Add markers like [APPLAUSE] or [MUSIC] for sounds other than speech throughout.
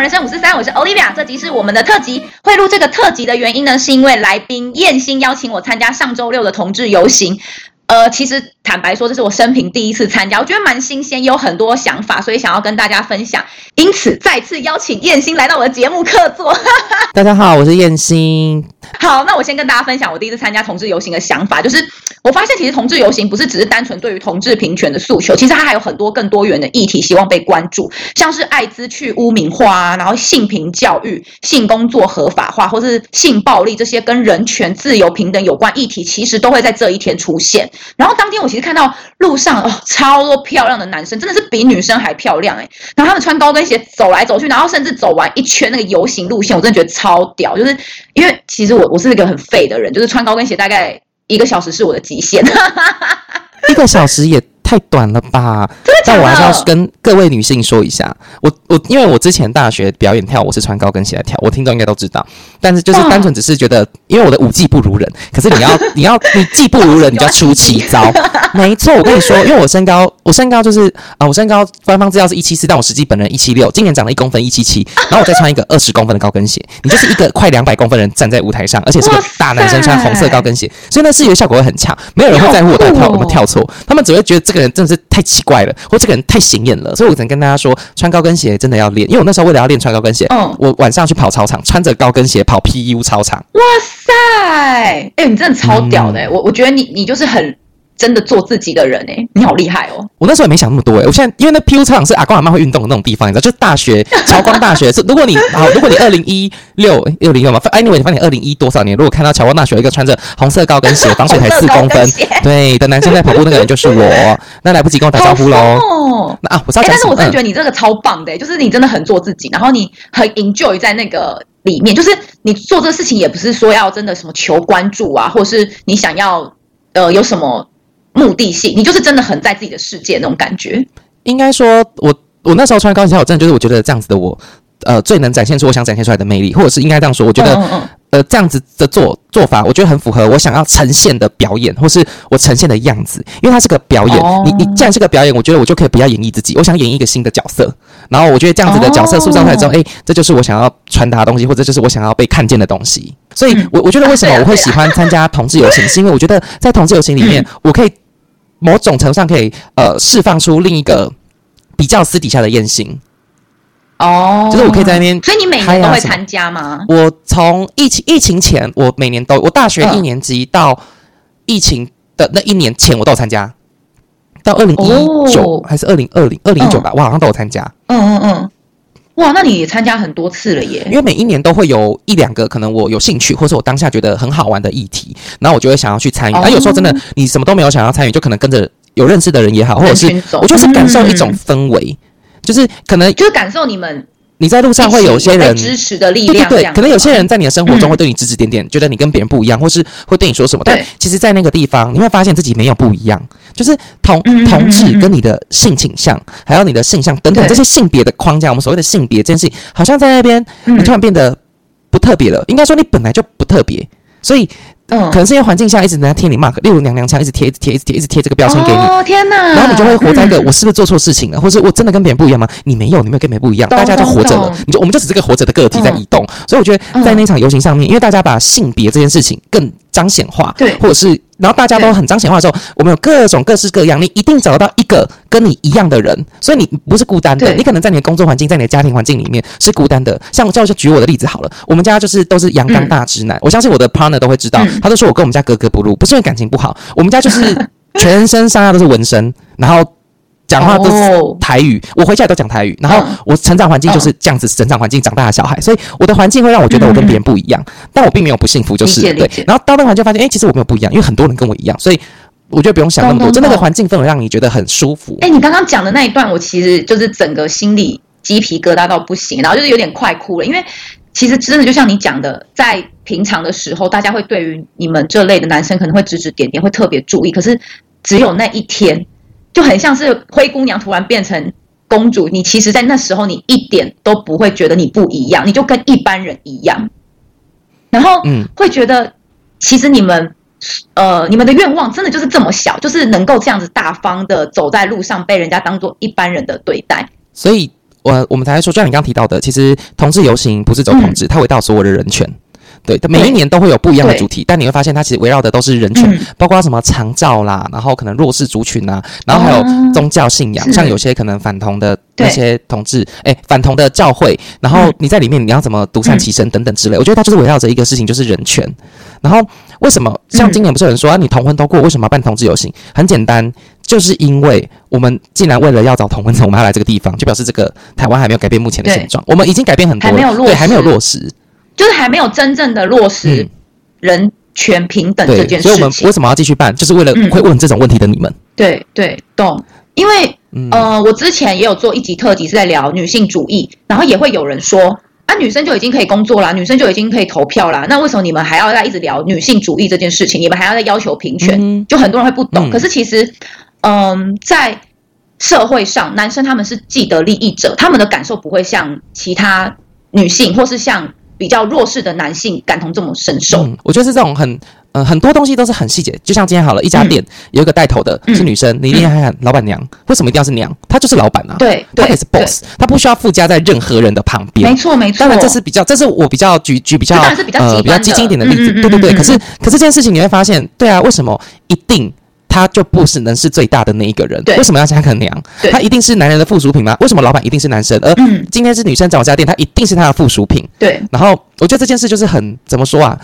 人生五四三，我是 Olivia，这集是我们的特辑。会录这个特辑的原因呢，是因为来宾燕心邀请我参加上周六的同志游行。呃，其实坦白说，这是我生平第一次参加，我觉得蛮新鲜，有很多想法，所以想要跟大家分享。因此，再次邀请燕心来到我的节目客座。[LAUGHS] 大家好，我是燕心。好，那我先跟大家分享我第一次参加同志游行的想法，就是我发现其实同志游行不是只是单纯对于同志平权的诉求，其实它还有很多更多元的议题希望被关注，像是艾滋去污名化啊，然后性平教育、性工作合法化，或是性暴力这些跟人权、自由、平等有关议题，其实都会在这一天出现。然后当天我其实看到路上哦，超多漂亮的男生，真的是比女生还漂亮哎。然后他们穿高跟鞋走来走去，然后甚至走完一圈那个游行路线，我真的觉得超屌。就是因为其实我我是一个很废的人，就是穿高跟鞋大概一个小时是我的极限。[LAUGHS] 一个小时也。太短了吧？但我还是要跟各位女性说一下，我我因为我之前大学表演跳我是穿高跟鞋来跳，我听众应该都知道。但是就是单纯只是觉得，因为我的舞技不如人，可是你要 [LAUGHS] 你要你技不如人，你就要出奇招。[LAUGHS] 没错，我跟你说，因为我身高我身高就是啊、呃，我身高官方资料是一七四，但我实际本人一七六，今年长了一公分一七七，然后我再穿一个 [LAUGHS] 二十公分的高跟鞋，你就是一个快两百公分的人站在舞台上，而且是个大男生穿红色高跟鞋，所以那视觉效果会很强，没有人会在乎我在跳我们跳错，他们只会觉得这个人真的是太奇怪了，或这个人太显眼了，所以我只能跟大家说，穿高跟鞋真的要练。因为我那时候为了要练穿高跟鞋，嗯，我晚上去跑操场，穿着高跟鞋跑 PU 操场。哇塞，哎、欸，你真的超屌的、欸，嗯、我我觉得你你就是很。真的做自己的人哎、欸，你好厉害哦！我那时候也没想那么多哎、欸，我现在因为那 PU 操场是阿公阿妈会运动的那种地方，你知道，就是大学侨光大学是。[LAUGHS] 如果你好，如果你二零一六六零六嘛，anyway，你发现二零一多少年？如果看到侨光大学有一个穿着红色高跟鞋，防水台四公分，[LAUGHS] 对的男生在跑步，那个人就是我。那来不及跟我打招呼喽。哦、那啊，我是要讲、欸，但是我真的觉得你这个超棒的、就是你真的很做自己，然后你很 enjoy 在那个里面，就是你做这个事情也不是说要真的什么求关注啊，或是你想要呃有什么。目的性，你就是真的很在自己的世界那种感觉。应该说，我我那时候穿高跟鞋，我真的就是我觉得这样子的我，呃，最能展现出我想展现出来的魅力，或者是应该这样说，我觉得，嗯嗯呃，这样子的做做法，我觉得很符合我想要呈现的表演，或是我呈现的样子。因为它是个表演，哦、你你既然是个表演，我觉得我就可以不要演绎自己，我想演绎一个新的角色。然后我觉得这样子的角色塑造出来之后，哎、哦，这就是我想要传达的东西，或者就是我想要被看见的东西。所以我，我我觉得为什么我会喜欢参加同志游行，是因为我觉得在同志游行里面，[LAUGHS] 我可以。某种程度上可以呃释放出另一个比较私底下的艳星哦，就是我可以在那边，所以你每年都会参加吗？我从疫情疫情前，我每年都，我大学一年级到疫情的那一年前，我都有参加，到二零一九还是二零二零二零一九吧，我好像都有参加。嗯嗯嗯。哇，那你也参加很多次了耶！因为每一年都会有一两个可能我有兴趣，或是我当下觉得很好玩的议题，然后我就会想要去参与。而、哦啊、有时候真的你什么都没有想要参与，就可能跟着有认识的人也好，或者是我就是感受一种氛围，嗯、就是可能就是感受你们。你在路上会有些人支持的力量，对，对对，可能有些人在你的生活中会对你指指点点，嗯、觉得你跟别人不一样，或是会对你说什么。对但其实，在那个地方，你会发现自己没有不一样，就是同同志跟你的性倾向，还有你的性向等等这些性别的框架，我们所谓的性别这件事情，好像在那边你突然变得不特别了。应该说，你本来就不特别，所以。嗯，可能是因为环境下一直在贴你 mark，例如娘娘腔，一直贴，一直贴，一直贴，一直贴这个标签给你。哦天哪！然后你就会活在一个我是不是做错事情了，或是我真的跟别人不一样吗？你没有，你没有跟别人不一样，大家就活着了。你就我们就只是个活着的个体在移动。所以我觉得在那场游行上面，因为大家把性别这件事情更彰显化，对，或者是然后大家都很彰显化的时候，我们有各种各式各样，你一定找得到一个跟你一样的人，所以你不是孤单的。你可能在你的工作环境，在你的家庭环境里面是孤单的。像我就举我的例子好了，我们家就是都是阳刚大直男，我相信我的 partner 都会知道，他都说我跟我们家。格格不入，不是因为感情不好，我们家就是全身上下都是纹身，然后讲话都是台语，我回家也都讲台语，然后我成长环境就是这样子，成长环境长大的小孩，所以我的环境会让我觉得我跟别人不一样，但我并没有不幸福，就是对。然后到那个环境发现，哎，其实我没有不一样，因为很多人跟我一样，所以我觉得不用想那么多，就那个环境氛围让你觉得很舒服。哎，你刚刚讲的那一段，我其实就是整个心里鸡皮疙瘩到不行，然后就是有点快哭了，因为。其实真的就像你讲的，在平常的时候，大家会对于你们这类的男生可能会指指点点，会特别注意。可是只有那一天，就很像是灰姑娘突然变成公主。你其实，在那时候，你一点都不会觉得你不一样，你就跟一般人一样。然后，嗯，会觉得其实你们，呃，你们的愿望真的就是这么小，就是能够这样子大方的走在路上，被人家当做一般人的对待。所以。我我们才说，就像你刚刚提到的，其实同志游行不是走同志，嗯、它围绕所有的人权。对，每一年都会有不一样的主题，但你会发现它其实围绕的都是人权，嗯、包括什么长照啦，然后可能弱势族群啊，然后还有宗教信仰，哦、像有些可能反同的那些同志，哎对，反同的教会，然后你在里面你要怎么独善其身等等之类，嗯、我觉得它就是围绕着一个事情，就是人权。然后为什么像今年不是有人说啊，你同婚都过，为什么要办同志游行？很简单，就是因为我们既然为了要找同婚层，我们要来这个地方，就表示这个台湾还没有改变目前的现状，我们已经改变很多了，对，还没有落实。就是还没有真正的落实人权平等这件事情，嗯、所以我们为什么要继续办？就是为了会问这种问题的你们。嗯、对对，懂。因为、嗯、呃，我之前也有做一集特辑是在聊女性主义，然后也会有人说啊，女生就已经可以工作啦，女生就已经可以投票啦，那为什么你们还要再一直聊女性主义这件事情？你们还要再要求平权？嗯、就很多人会不懂。嗯、可是其实，嗯、呃，在社会上，男生他们是既得利益者，他们的感受不会像其他女性，或是像。比较弱势的男性感同这么深受，嗯，我觉得是这种很，呃，很多东西都是很细节。就像今天好了，一家店有一个带头的是女生，你一定要喊老板娘，为什么一定要是娘？她就是老板啊，对，她也是 boss，她不需要附加在任何人的旁边。没错，没错。当然这是比较，这是我比较举举比较呃比较激进一点的例子，对对对。可是可是这件事情你会发现，对啊，为什么一定？他就不是能是最大的那一个人，对为什么要加个娘？对他一定是男人的附属品吗？为什么老板一定是男生？而今天是女生找我家店，他一定是他的附属品。对。然后我觉得这件事就是很怎么说啊？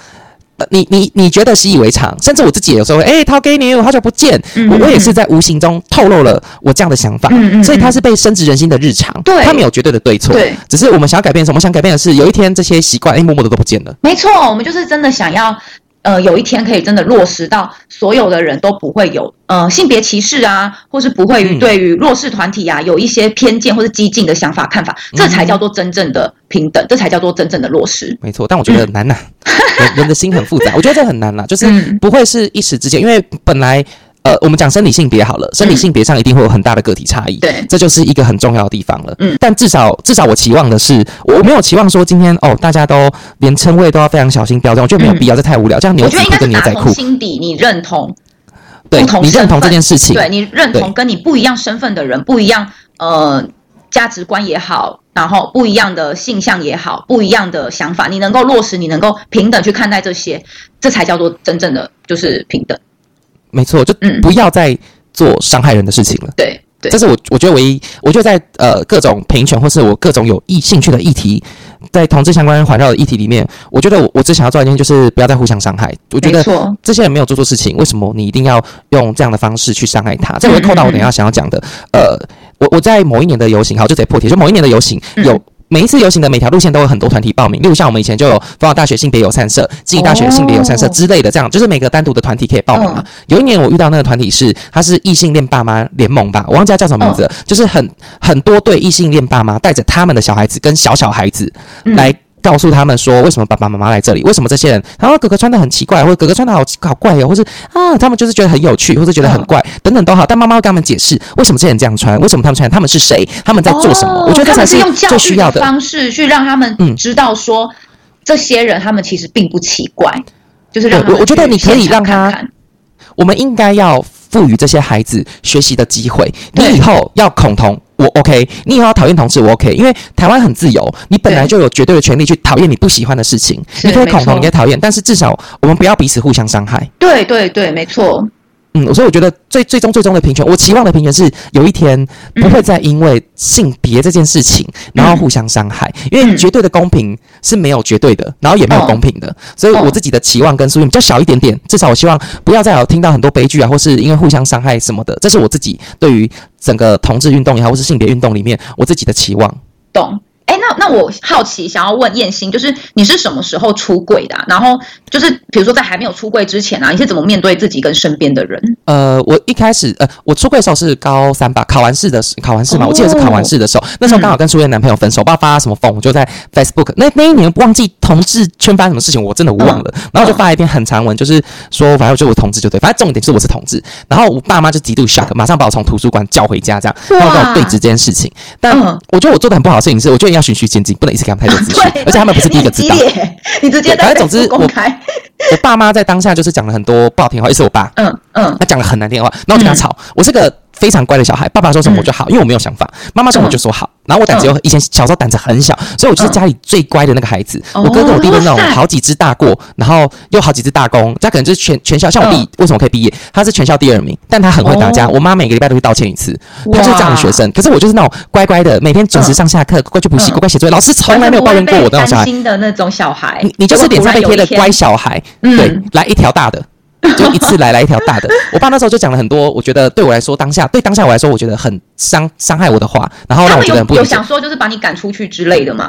你你你觉得习以为常，甚至我自己有时候会哎，涛给你，我好久不见。嗯、我我也是在无形中透露了我这样的想法，嗯、所以他是被深植人心的日常。对，他没有绝对的对错。对，只是我们想要改变什么？我想改变的是，有一天这些习惯哎，默默的都不见了。没错，我们就是真的想要。呃，有一天可以真的落实到所有的人都不会有呃性别歧视啊，或是不会对于弱势团体啊有一些偏见或是激进的想法看法，这才叫做真正的平等，这才叫做真正的落实。没错，但我觉得难呐、啊，嗯、人，人的心很复杂，我觉得这很难呐，就是不会是一时之间，因为本来。呃，我们讲生理性别好了，生理性别上一定会有很大的个体差异，对，这就是一个很重要的地方了。嗯，但至少至少我期望的是，我没有期望说今天哦，大家都连称谓都要非常小心标准，我觉得没有必要，这太无聊。这样牛仔裤跟牛仔裤，心底你认同，对，你认同这件事情，对你认同跟你不一样身份的人，不一样呃价值观也好，然后不一样的性向也好，不一样的想法，你能够落实，你能够平等去看待这些，这才叫做真正的就是平等。没错，就不要再做伤害人的事情了。对、嗯，对，这是我我觉得唯一，我觉得在呃各种平权或是我各种有意兴趣的议题，在同志相关环绕的议题里面，我觉得我我只想要做一件，就是不要再互相伤害。我觉得这些人没有做错事情，为什么你一定要用这样的方式去伤害他？这我会扣到我等一下想要讲的。嗯、呃，我我在某一年的游行，好，就直接破题，就某一年的游行有。嗯每一次游行的每条路线都有很多团体报名，例如像我们以前就有辅导大学性别友善社、自己大学性别友善社之类的，这样就是每个单独的团体可以报名嘛。Oh. 有一年我遇到那个团体是，他是异性恋爸妈联盟吧，我忘记他叫什么名字了，oh. 就是很很多对异性恋爸妈带着他们的小孩子跟小小孩子来。嗯告诉他们说，为什么爸爸妈妈来这里？为什么这些人？然后哥哥穿的很奇怪，或者哥哥穿的好好怪哟，或是啊，他们就是觉得很有趣，或者觉得很怪，嗯、等等都好。但妈妈会跟他们解释，为什么这些人这样穿？为什么他们穿？他们是谁？他们在做什么？哦、我觉得这才是最需要的方式，去让他们知道说，嗯、这些人他们其实并不奇怪，就是让我我觉得你可以让他，我们应该要赋予这些孩子学习的机会。你以后要恐同。我 OK，你以后要讨厌同志，我 OK，因为台湾很自由，你本来就有绝对的权利去讨厌你不喜欢的事情，你可以恐同，错你可以讨厌，但是至少我们不要彼此互相伤害。对对对，没错。嗯，所以我觉得最最终最终的平权，我期望的平权是有一天不会再因为性别这件事情，嗯、然后互相伤害，因为绝对的公平是没有绝对的，然后也没有公平的，哦、所以我自己的期望跟诉求比较小一点点，至少我希望不要再有听到很多悲剧啊，或是因为互相伤害什么的，这是我自己对于整个同志运动也好，或是性别运动里面我自己的期望。懂。哎，那那我好奇，想要问彦星，就是你是什么时候出柜的啊？然后就是比如说在还没有出柜之前啊，你是怎么面对自己跟身边的人？呃，我一开始呃，我出柜的时候是高三吧，考完试的时考完试嘛，哦、我记得是考完试的时候，那时候刚好跟初恋男朋友分手，不知道发什么疯，我就在 Facebook 那那一年忘记同志圈发生什么事情，我真的忘了，嗯、然后就发了一篇很长文，就是说反正就我同志就对，反正重点是我是同志，然后我爸妈就极度 shock，马上把我从图书馆叫回家，这样，然后跟我对峙这件事情。但我觉得我做的很不好的事情是，我觉得要循序渐进，不能一次给他们太多资讯，[LAUGHS] 而且他们不是第一个知道。你直接，反正总之我我爸妈在当下就是讲了很多不好听话，也是我爸，嗯嗯，他讲了很难听的话，然后我就跟他吵。我是个非常乖的小孩，爸爸说什么我就好，因为我没有想法。妈妈说我就说好，然后我胆子又以前小时候胆子很小，所以我就是家里最乖的那个孩子。我哥跟我弟都那种好几只大过，然后又好几只大功，他可能就是全全校像我弟为什么可以毕业？他是全校第二名，但他很会打架。我妈每个礼拜都会道歉一次，他就是这样的学生。可是我就是那种乖乖的，每天准时上下课，乖去补习，乖乖写作业，老师从来没有抱怨过我那种小孩。的那种小孩，你你就是脸上被贴的乖小孩，对，来一条大的。[LAUGHS] 就一次来来一条大的，我爸那时候就讲了很多，我觉得对我来说当下对当下我来说，我觉得很伤伤害我的话，然后让我觉得很不。有想说就是把你赶出去之类的吗？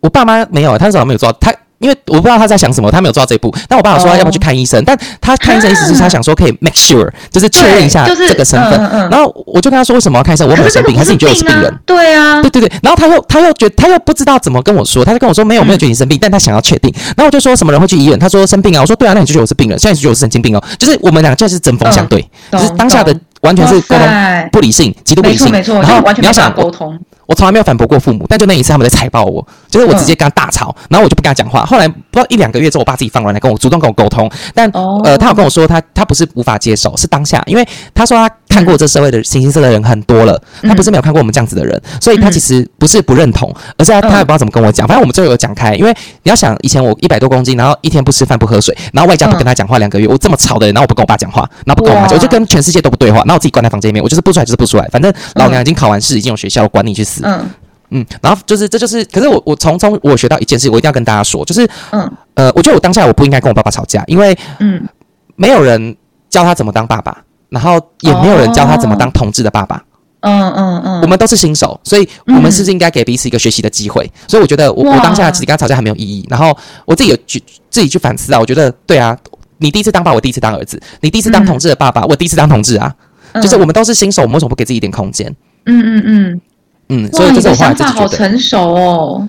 我爸妈没有，他那时候没有做到他。因为我不知道他在想什么，他没有做到这一步。但我爸爸说他要不要去看医生，但他看医生意思是他想说可以 make sure，就是确认一下这个身份。然后我就跟他说为什么要看医生？我没有生病，还是你觉得我是病人？对啊，对对对。然后他又他又觉得他又不知道怎么跟我说，他就跟我说没有没有觉得你生病，但他想要确定。然后我就说什么人会去医院？他说生病啊。我说对啊，那你就觉得我是病人，现在就觉得我是神经病哦。就是我们俩就是针锋相对，就是当下的完全是沟通不理性，极度不理性。然后你要想沟通。我从来没有反驳过父母，但就那一次他们在踩爆我，就是我直接跟他大吵，然后我就不跟他讲话。后来不知道一两个月之后，我爸自己放软来跟我主动跟我沟通，但呃，他有跟我说他他不是无法接受，是当下，因为他说他看过这社会的形形色色的人很多了，他不是没有看过我们这样子的人，所以他其实不是不认同，而是他他也不知道怎么跟我讲。反正我们最后有讲开，因为你要想以前我一百多公斤，然后一天不吃饭不喝水，然后外加不跟他讲话两个月，我这么吵的人，然后我不跟我爸讲话，然后不跟我妈讲，我就跟全世界都不对话，然后我自己关在房间里面，我就是不出来就是不出来，反正老娘已经考完试，已经有学校，我管你去死。嗯，然后就是，这就是，可是我我从中我学到一件事，我一定要跟大家说，就是，嗯，呃，我觉得我当下我不应该跟我爸爸吵架，因为，嗯，没有人教他怎么当爸爸，然后也没有人教他怎么当同志的爸爸，嗯嗯嗯，我们都是新手，所以我们是不是应该给彼此一个学习的机会？所以我觉得我我当下其实跟他吵架还没有意义，然后我自己有去自己去反思啊，我觉得对啊，你第一次当爸，我第一次当儿子，你第一次当同志的爸爸，我第一次当同志啊，就是我们都是新手，我们为什么不给自己一点空间？嗯嗯嗯。嗯，所以这是我后来自己觉得。想法好成熟哦。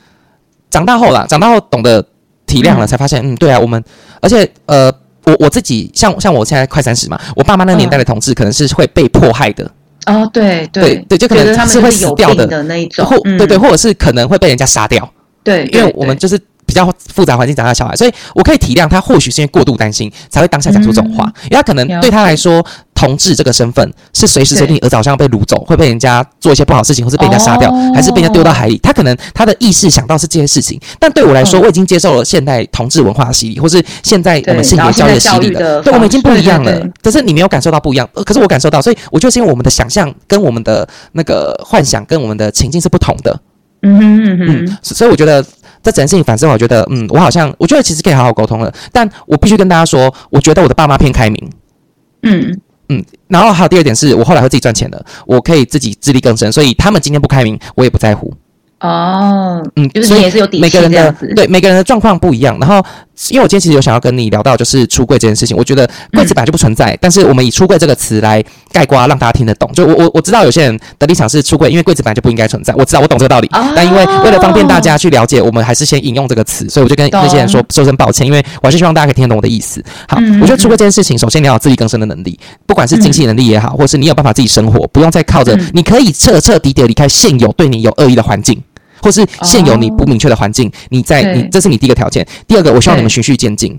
长大后啦，长大后懂得体谅了，才发现，嗯，对啊，我们，而且，呃，我我自己，像像我现在快三十嘛，我爸妈那年代的同志可能是会被迫害的。哦，对对对，就可能是会死掉的那一种，或对对，或者是可能会被人家杀掉。对，因为我们就是。比较复杂环境长大的小孩，所以我可以体谅他，或许是因为过度担心，才会当下讲出这种话。因为他可能对他来说，同志这个身份是随时随地儿子好像被掳走，会被人家做一些不好事情，或是被人家杀掉，还是被人家丢到海里。他可能他的意识想到是这些事情，但对我来说，我已经接受了现代同志文化的洗礼，或是现在我们性别教育的洗礼了。对，我们已经不一样了。可是你没有感受到不一样，可是我感受到，所以我就是因为我们的想象跟我们的那个幻想跟我们的情境是不同的。嗯哼嗯哼，所以我觉得。这整件事情反正我觉得，嗯，我好像我觉得其实可以好好沟通了，但我必须跟大家说，我觉得我的爸妈偏开明，嗯嗯，然后还有第二点是我后来会自己赚钱的，我可以自己自力更生，所以他们今天不开明，我也不在乎。哦，嗯，就是你也是有底气，每个人的对每个人的状况不一样，然后。因为我今天其实有想要跟你聊到，就是出柜这件事情。我觉得柜子本来就不存在，嗯、但是我们以出柜这个词来概括，让大家听得懂。就我我我知道有些人的立场是出柜，因为柜子本来就不应该存在。我知道我懂这个道理，哦、但因为为了方便大家去了解，我们还是先引用这个词，所以我就跟那些人说说声抱歉，因为我还是希望大家可以听得懂我的意思。好，嗯、我觉得出柜这件事情，首先你要有自力更生的能力，不管是经济能力也好，或是你有办法自己生活，不用再靠着，你可以彻彻底底离开现有对你有恶意的环境。或是现有你不明确的环境，oh, 你在你这是你第一个条件。第二个，我希望你们循序渐进，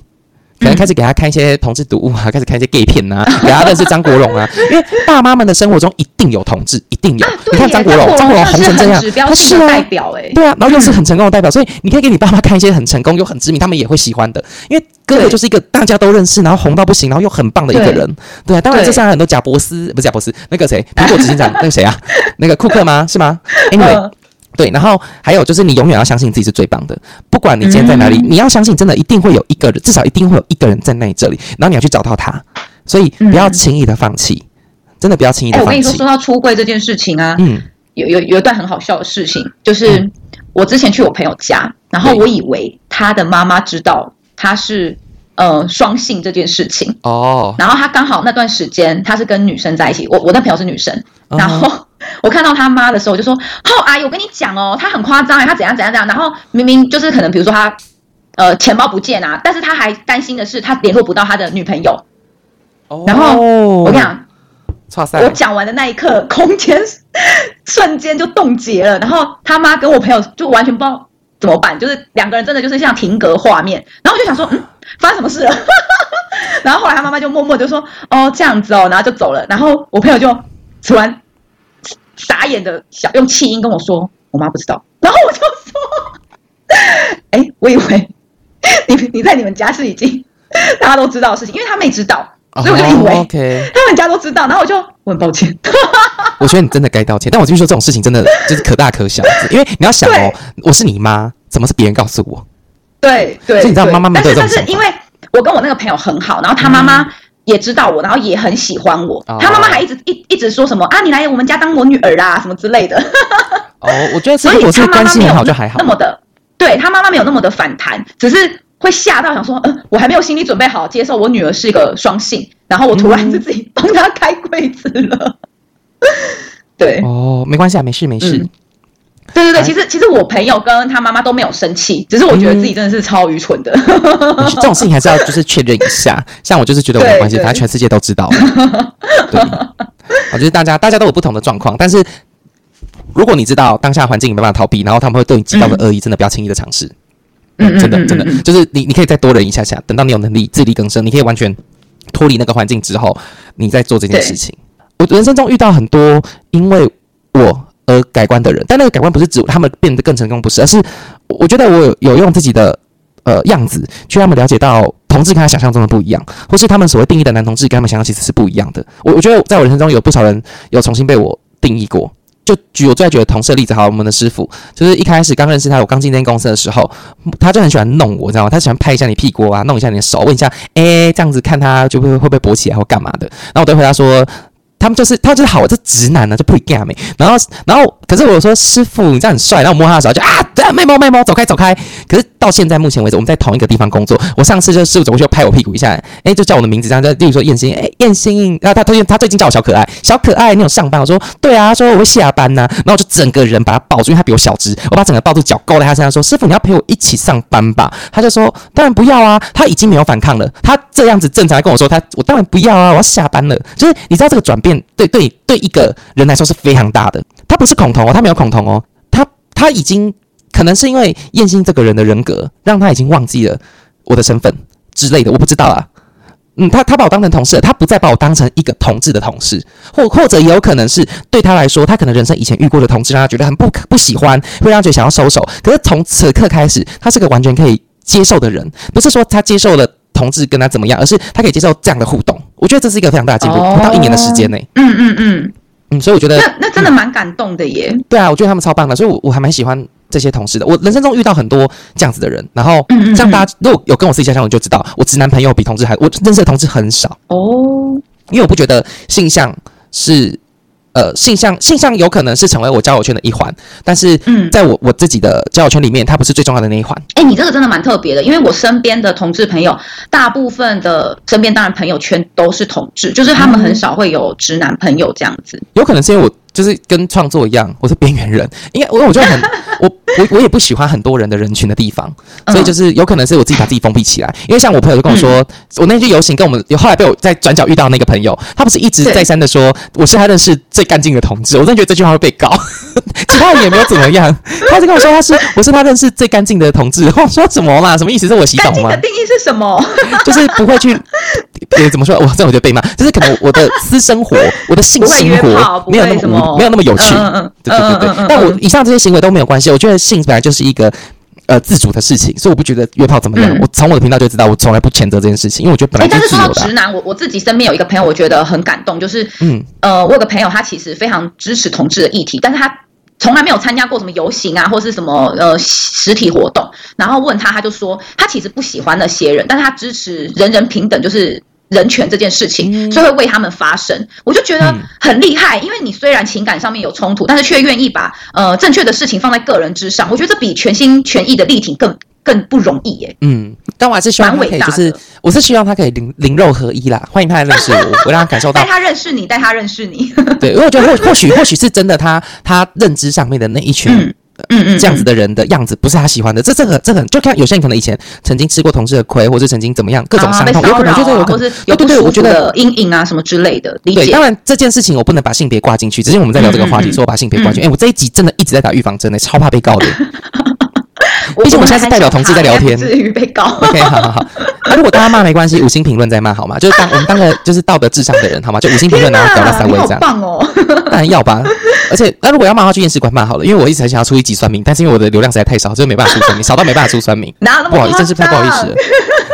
可能开始给他看一些同志读物啊，开始看一些 gay 片呐，[LAUGHS] 给他认识张国荣啊。因为爸妈们的生活中一定有同志，一定有。你看张国荣，张国荣红成这样，他是代表诶，对啊，然后又是很成功的代表，所以你可以给你爸妈看一些很成功又很知名，他们也会喜欢的。因为哥哥就是一个大家都认识，然后红到不行，然后又很棒的一个人。对啊，当然这上很多贾伯斯，不是贾伯斯，那个谁，苹果执行长，那个谁啊？那个库克吗？是吗？[LAUGHS] Anyway。对，然后还有就是，你永远要相信自己是最棒的，不管你今天在哪里，嗯、你要相信，真的一定会有一个人，至少一定会有一个人在那里这里，然后你要去找到他，所以不要轻易的放弃，嗯、真的不要轻易的放弃。我跟你说，说到出柜这件事情啊，嗯，有有有一段很好笑的事情，就是我之前去我朋友家，然后我以为他的妈妈知道他是呃双性这件事情哦，然后他刚好那段时间他是跟女生在一起，我我那朋友是女生，然后。嗯我看到他妈的时候，我就说：“哦，阿姨，我跟你讲哦，他很夸张哎，他怎样怎样怎样。然后明明就是可能，比如说他呃钱包不见啊，但是他还担心的是他联络不到他的女朋友。哦，然后我跟你讲，我讲完的那一刻，空间瞬间就冻结了。然后他妈跟我朋友就完全不知道怎么办，就是两个人真的就是像停格画面。然后我就想说，嗯，发生什么事了？[LAUGHS] 然后后来他妈妈就默默就说：哦，这样子哦，然后就走了。然后我朋友就。突然傻眼的小用气音跟我说：“我妈不知道。”然后我就说：“ [LAUGHS] 哎，我以为 [LAUGHS] 你你在你们家是已经大家都知道的事情，因为他妹知道，所以我就以为 OK，他们家都知道。然后我就我很抱歉。我觉得你真的该道歉，但我继续说这种事情真的就是可大可小，因为你要想哦，我是你妈，怎么是别人告诉我？对对，所以你知道妈妈们都有这种。但是但是因为我跟我那个朋友很好，然后他妈妈。也知道我，然后也很喜欢我。他妈妈还一直一一直说什么啊，你来我们家当我女儿啦，什么之类的。哦，我觉得 [LAUGHS] 所以我是关系很好就还好。那么的，对他妈妈没有那么的反弹，只是会吓到想说，嗯，我还没有心理准备好接受我女儿是一个双性，然后我突然就自己帮她开柜子了。[LAUGHS] 对，哦，没关系啊，没事没事。对对对，其实其实我朋友跟他妈妈都没有生气，只是我觉得自己真的是超愚蠢的。这种事情还是要就是确认一下。[LAUGHS] 像我就是觉得我没关系，反正全世界都知道。对，我觉得大家大家都有不同的状况，但是如果你知道当下环境你没办法逃避，然后他们会对你极高的恶意，真的不要轻易的尝试。嗯，真的真的，就是你你可以再多忍一下下，等到你有能力自力更生，你可以完全脱离那个环境之后，你再做这件事情。我人生中遇到很多因为我。而改观的人，但那个改观不是指他们变得更成功，不是，而是我觉得我有用自己的呃样子，去让他们了解到同志跟他想象中的不一样，或是他们所谓定义的男同志跟他们想象其实是不一样的。我我觉得在我人生中有不少人有重新被我定义过。就举我最爱举的同事的例子，好，我们的师傅就是一开始刚认识他，我刚进那间公司的时候，他就很喜欢弄我，知道吗？他喜欢拍一下你屁股啊，弄一下你的手，问一下，哎、这样子看他就会会不会勃起来或干嘛的。然后我都回答说。他们就是，他就是好，这直男呢就不会干没。然后，然后，可是我说师傅，你这样很帅。然后我摸他的时候就啊，对啊，卖猫卖猫，走开走开。可是到现在目前为止，我们在同一个地方工作。我上次就师傅走过去拍我屁股一下，哎，就叫我的名字，这样就例如说燕心，哎，燕心。然后他他他最近叫我小可爱，小可爱，你有上班？我说对啊，他说我会下班呢、啊。然后就整个人把他抱住，因为他比我小只，我把整个抱住，脚勾在他身上说，师傅你要陪我一起上班吧？他就说当然不要啊，他已经没有反抗了。他这样子正常跟我说，他我当然不要啊，我要下班了。就是你知道这个转变，对对。对一个人来说是非常大的。他不是恐同哦，他没有恐同哦，他他已经可能是因为燕心这个人的人格，让他已经忘记了我的身份之类的，我不知道啊。嗯，他他把我当成同事，他不再把我当成一个同志的同事，或或者也有可能是对他来说，他可能人生以前遇过的同志让他觉得很不不喜欢，会让他觉得想要收手。可是从此刻开始，他是个完全可以接受的人，不是说他接受了。同志跟他怎么样？而是他可以接受这样的互动，我觉得这是一个非常大的进步。不到一年的时间内，嗯嗯嗯嗯，所以我觉得那那真的蛮感动的耶。对啊，我觉得他们超棒的，所以我我还蛮喜欢这些同事的。我人生中遇到很多这样子的人，然后像大家如果有跟我私下相处，就知道我直男朋友比同志还我认识的同志很少哦，因为我不觉得性向是。呃，性向性向有可能是成为我交友圈的一环，但是嗯，在我我自己的交友圈里面，它不是最重要的那一环。哎、欸，你这个真的蛮特别的，因为我身边的同志朋友，大部分的身边当然朋友圈都是同志，就是他们很少会有直男朋友这样子。嗯、有可能是因为我。就是跟创作一样，我是边缘人，因为我我觉得很，我我我也不喜欢很多人的人群的地方，所以就是有可能是我自己把自己封闭起来。因为像我朋友就跟我说，嗯、我那天去游行，跟我们后来被我在转角遇到那个朋友，他不是一直再三的说我是他认识最干净的同志，我真的觉得这句话会被告，[LAUGHS] 其他人也没有怎么样，他就跟我说他是我是他认识最干净的同志，[LAUGHS] 我说怎么嘛？什么意思？是我洗澡吗？定义是什么？[LAUGHS] 就是不会去，呃，怎么说？我这我就被骂，就是可能我的私生活，我的性生活没有那么。没有那么有趣，嗯嗯，对对对但我以上这些行为都没有关系，我觉得性本来就是一个呃自主的事情，所以我不觉得约炮怎么样。嗯、我从我的频道就知道，我从来不谴责这件事情，因为我觉得本来就是自由的、啊。但是说到直男，我我自己身边有一个朋友，我觉得很感动，就是嗯呃，我有个朋友，他其实非常支持同志的议题，但是他从来没有参加过什么游行啊，或是什么呃实体活动。然后问他，他就说他其实不喜欢那些人，但是他支持人人平等，就是。人权这件事情，所以会为他们发声，我就觉得很厉害。因为你虽然情感上面有冲突，但是却愿意把呃正确的事情放在个人之上，我觉得这比全心全意的力挺更更不容易耶。嗯，但我还是希望他可以，就是我是希望他可以灵灵肉合一啦。欢迎他来认识我，[LAUGHS] 我让他感受到带他认识你，带他认识你。对，因为我觉得或 [LAUGHS] 或许或许是真的他，他他认知上面的那一群。嗯嗯嗯，这样子的人的样子不是他喜欢的，这这个这个就看有些人可能以前曾经吃过同事的亏，或者曾经怎么样，各种伤痛，有可能就是有可能，对对对，我觉得阴影啊什么之类的。理解。对，当然这件事情我不能把性别挂进去，只是我们在聊这个话题，说我把性别挂进去。哎，我这一集真的一直在打预防针呢，超怕被告的。[LAUGHS] 毕竟我们现在是代表同志在聊天，至于被告。[LAUGHS] OK，好好好。那如果大家骂没关系，五星评论再骂好吗？就是当我们当个就是道德至上的人好吗？就五星评论然后搞到三位这样。棒哦！[LAUGHS] 当然要吧。而且那如果要骂的话，去验尸官骂好了，因为我一直很想要出一集酸民，但是因为我的流量实在太少，所以没办法出酸民，少到没办法出酸民。不好意思，真是太不好意思了。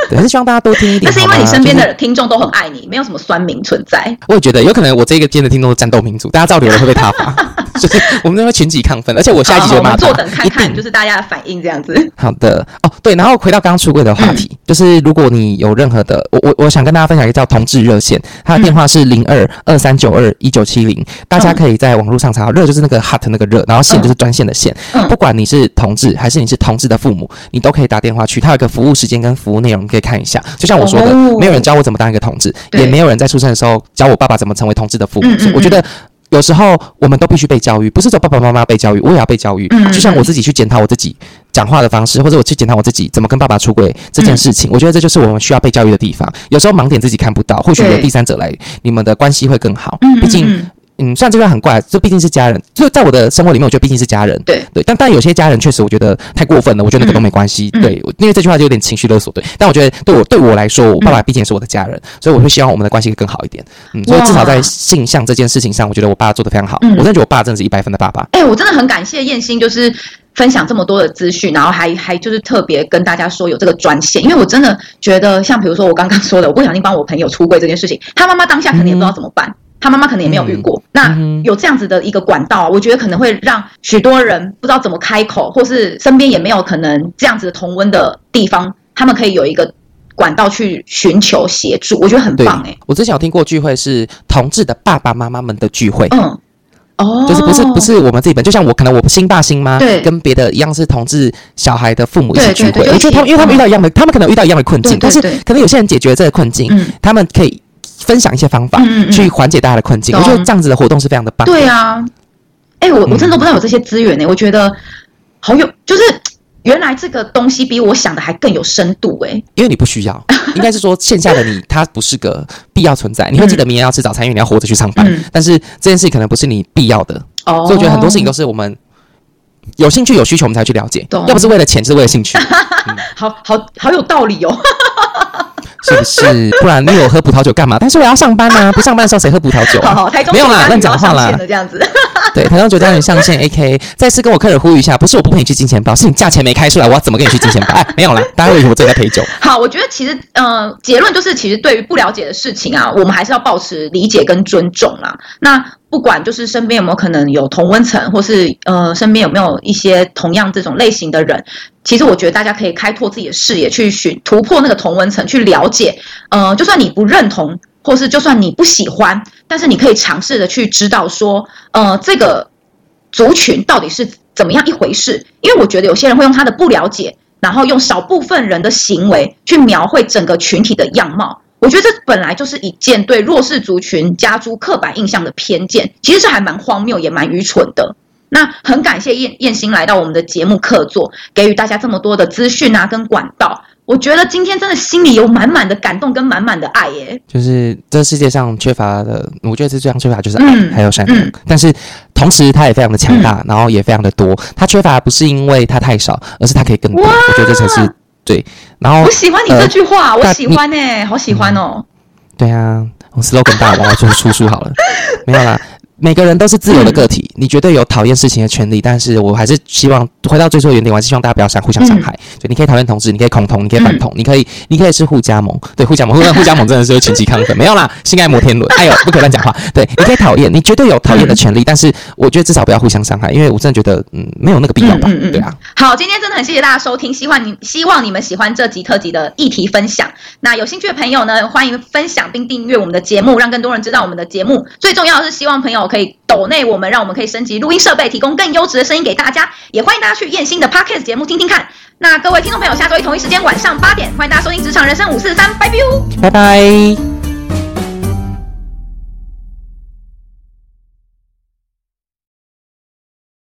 对，还是希望大家多听一点。那 [LAUGHS] 是因为你身边的听众都很爱你，没有什么酸民存在。我也觉得有可能，我这个间的听众是战斗民族，大家照流了会被他罚。[LAUGHS] 就是我们那边群体亢奋，而且我下一集就骂他。坐等看看，就是大家的反应这样子。好的哦，对，然后回到刚刚出柜的话题，就是如果你有任何的，我我我想跟大家分享一个叫同志热线，它的电话是零二二三九二一九七零，大家可以在网络上查到。热就是那个 hot 那个热，然后线就是专线的线。不管你是同志还是你是同志的父母，你都可以打电话去。它有一个服务时间跟服务内容，你可以看一下。就像我说的，没有人教我怎么当一个同志，也没有人在出生的时候教我爸爸怎么成为同志的父母。嗯嗯我觉得。有时候我们都必须被教育，不是说爸爸妈妈被教育，我也要被教育。嗯，就像我自己去检讨我自己讲话的方式，或者我去检讨我自己怎么跟爸爸出轨这件事情，嗯，我觉得这就是我们需要被教育的地方。有时候盲点自己看不到，或许有第三者来，你们的关系会更好。毕竟。嗯，虽然这句话很怪，这毕竟是家人。就在我的生活里面，我觉得毕竟是家人。对对，但但有些家人确实，我觉得太过分了。我觉得那个都没关系。嗯、对，因为这句话就有点情绪勒索。对，但我觉得对我对我来说，我爸爸毕竟是我的家人，嗯、所以我会希望我们的关系会更好一点。嗯，所以至少在性向这件事情上，我觉得我爸做得非常好。嗯、我真的觉得我爸真的是一百分的爸爸。哎、欸，我真的很感谢燕心，就是分享这么多的资讯，然后还还就是特别跟大家说有这个专线，因为我真的觉得，像比如说我刚刚说的，我不小心帮我朋友出柜这件事情，他妈妈当下肯定也不知道怎么办。嗯他妈妈可能也没有遇过，嗯、那有这样子的一个管道，我觉得可能会让许多人不知道怎么开口，或是身边也没有可能这样子的同温的地方，他们可以有一个管道去寻求协助，我觉得很棒哎、欸。我之前有听过聚会是同志的爸爸妈妈们的聚会，嗯，哦，就是不是不是我们自己本，就像我可能我新爸新妈，对，跟别的一样是同志小孩的父母一起聚会，我觉得他们因为他们遇到一样的，嗯、他们可能遇到一样的困境，但是可能有些人解决这个困境，嗯，他们可以。分享一些方法，去缓解大家的困境。我觉得这样子的活动是非常的棒的。对啊，哎、欸，我我真的不知道有这些资源呢、我觉得好有，就是原来这个东西比我想的还更有深度哎、欸。因为你不需要，[LAUGHS] 应该是说线下的你，它不是个必要存在。你会记得明天要吃早餐，因为你要活着去上班。嗯、但是这件事情可能不是你必要的，哦、所以我觉得很多事情都是我们有兴趣、有需求，我们才去了解。要不是为了钱，就是为了兴趣。[LAUGHS] 嗯、好好好有道理哦。[LAUGHS] 是不是？不然你有喝葡萄酒干嘛？但是我要上班啊！[LAUGHS] 不上班的时候谁喝葡萄酒？没有啦，乱讲话啦。这样子，对，台中酒家女上线，AK。再次跟我客人呼吁一下，不是我不陪你去金钱豹，是你价钱没开出来，我要怎么跟你去金钱豹？哎，没有啦，大家以为我正在陪酒。好，我觉得其实，呃，结论就是，其实对于不了解的事情啊，我们还是要保持理解跟尊重啦。那。不管就是身边有没有可能有同温层，或是呃身边有没有一些同样这种类型的人，其实我觉得大家可以开拓自己的视野，去寻突破那个同温层，去了解。呃，就算你不认同，或是就算你不喜欢，但是你可以尝试的去知道说，呃，这个族群到底是怎么样一回事。因为我觉得有些人会用他的不了解，然后用少部分人的行为去描绘整个群体的样貌。我觉得这本来就是一件对弱势族群加诸刻板印象的偏见，其实是还蛮荒谬也蛮愚蠢的。那很感谢燕燕心来到我们的节目客座，给予大家这么多的资讯啊跟管道。我觉得今天真的心里有满满的感动跟满满的爱耶。就是这世界上缺乏的，我觉得是这样缺乏就是爱、嗯、还有善良，嗯、但是同时它也非常的强大，嗯、然后也非常的多。它缺乏不是因为它太少，而是它可以更多。我觉得这才是。对，然后我喜欢你这句话，呃、我喜欢呢、欸，好喜欢哦。对啊，我 slogan 大王，我就出叔好了，[LAUGHS] 没有啦。每个人都是自由的个体，你绝对有讨厌事情的权利。但是我还是希望回到最初的原点，我还是希望大家不要相互相伤害。所以你可以讨厌同志，你可以恐同，你可以反同，你可以你可以是互加盟。对，互加盟，互互加盟真的是会群起亢奋。没有啦，性爱摩天轮，哎呦，不可以乱讲话。对，你可以讨厌，你绝对有讨厌的权利。但是我觉得至少不要互相伤害，因为我真的觉得嗯没有那个必要吧。对啊。好，今天真的很谢谢大家收听，希望你希望你们喜欢这集特辑的议题分享。那有兴趣的朋友呢，欢迎分享并订阅我们的节目，让更多人知道我们的节目。最重要的是希望朋友可以抖内。我们让我们可以升级录音设备，提供更优质的声音给大家。也欢迎大家去燕心的 Podcast 节目听听看。那各位听众朋友，下周一同一时间晚上八点，欢迎大家收听《职场人生五四三》，拜拜。拜拜。